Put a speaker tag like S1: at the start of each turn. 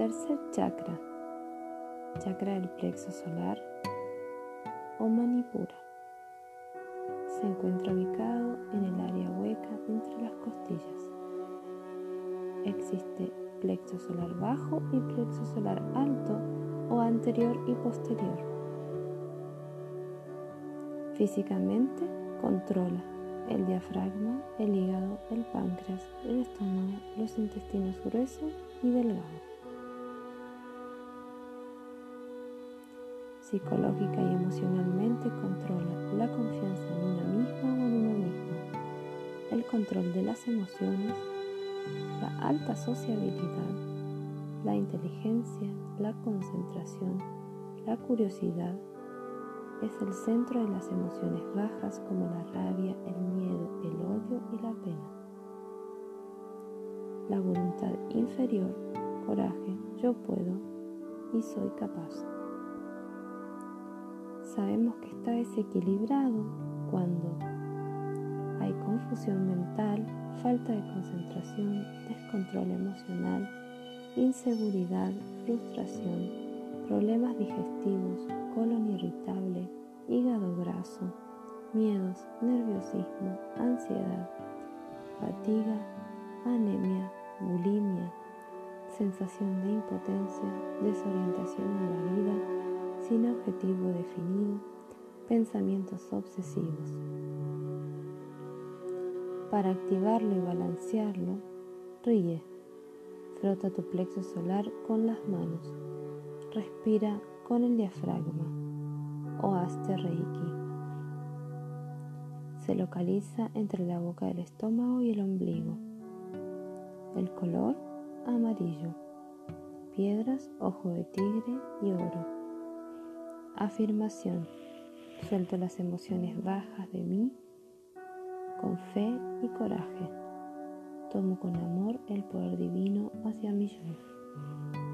S1: Tercer chakra, chakra del plexo solar o manipura. Se encuentra ubicado en el área hueca entre las costillas. Existe plexo solar bajo y plexo solar alto o anterior y posterior. Físicamente controla el diafragma, el hígado, el páncreas, el estómago, los intestinos gruesos y delgados. Psicológica y emocionalmente controla la confianza en una misma o en uno mismo, el control de las emociones, la alta sociabilidad, la inteligencia, la concentración, la curiosidad, es el centro de las emociones bajas como la rabia, el miedo, el odio y la pena. La voluntad inferior, coraje, yo puedo y soy capaz. Sabemos que está desequilibrado cuando hay confusión mental, falta de concentración, descontrol emocional, inseguridad, frustración, problemas digestivos, colon irritable, hígado graso, miedos, nerviosismo, ansiedad, fatiga, anemia, bulimia, sensación de impotencia, desorientación en la vida, sin objetivo definido, pensamientos obsesivos. Para activarlo y balancearlo, ríe. Frota tu plexo solar con las manos. Respira con el diafragma o hazte reiki. Se localiza entre la boca del estómago y el ombligo. El color amarillo. Piedras, ojo de tigre y oro. Afirmación. Suelto las emociones bajas de mí con fe y coraje. Tomo con amor el poder divino hacia mi yo.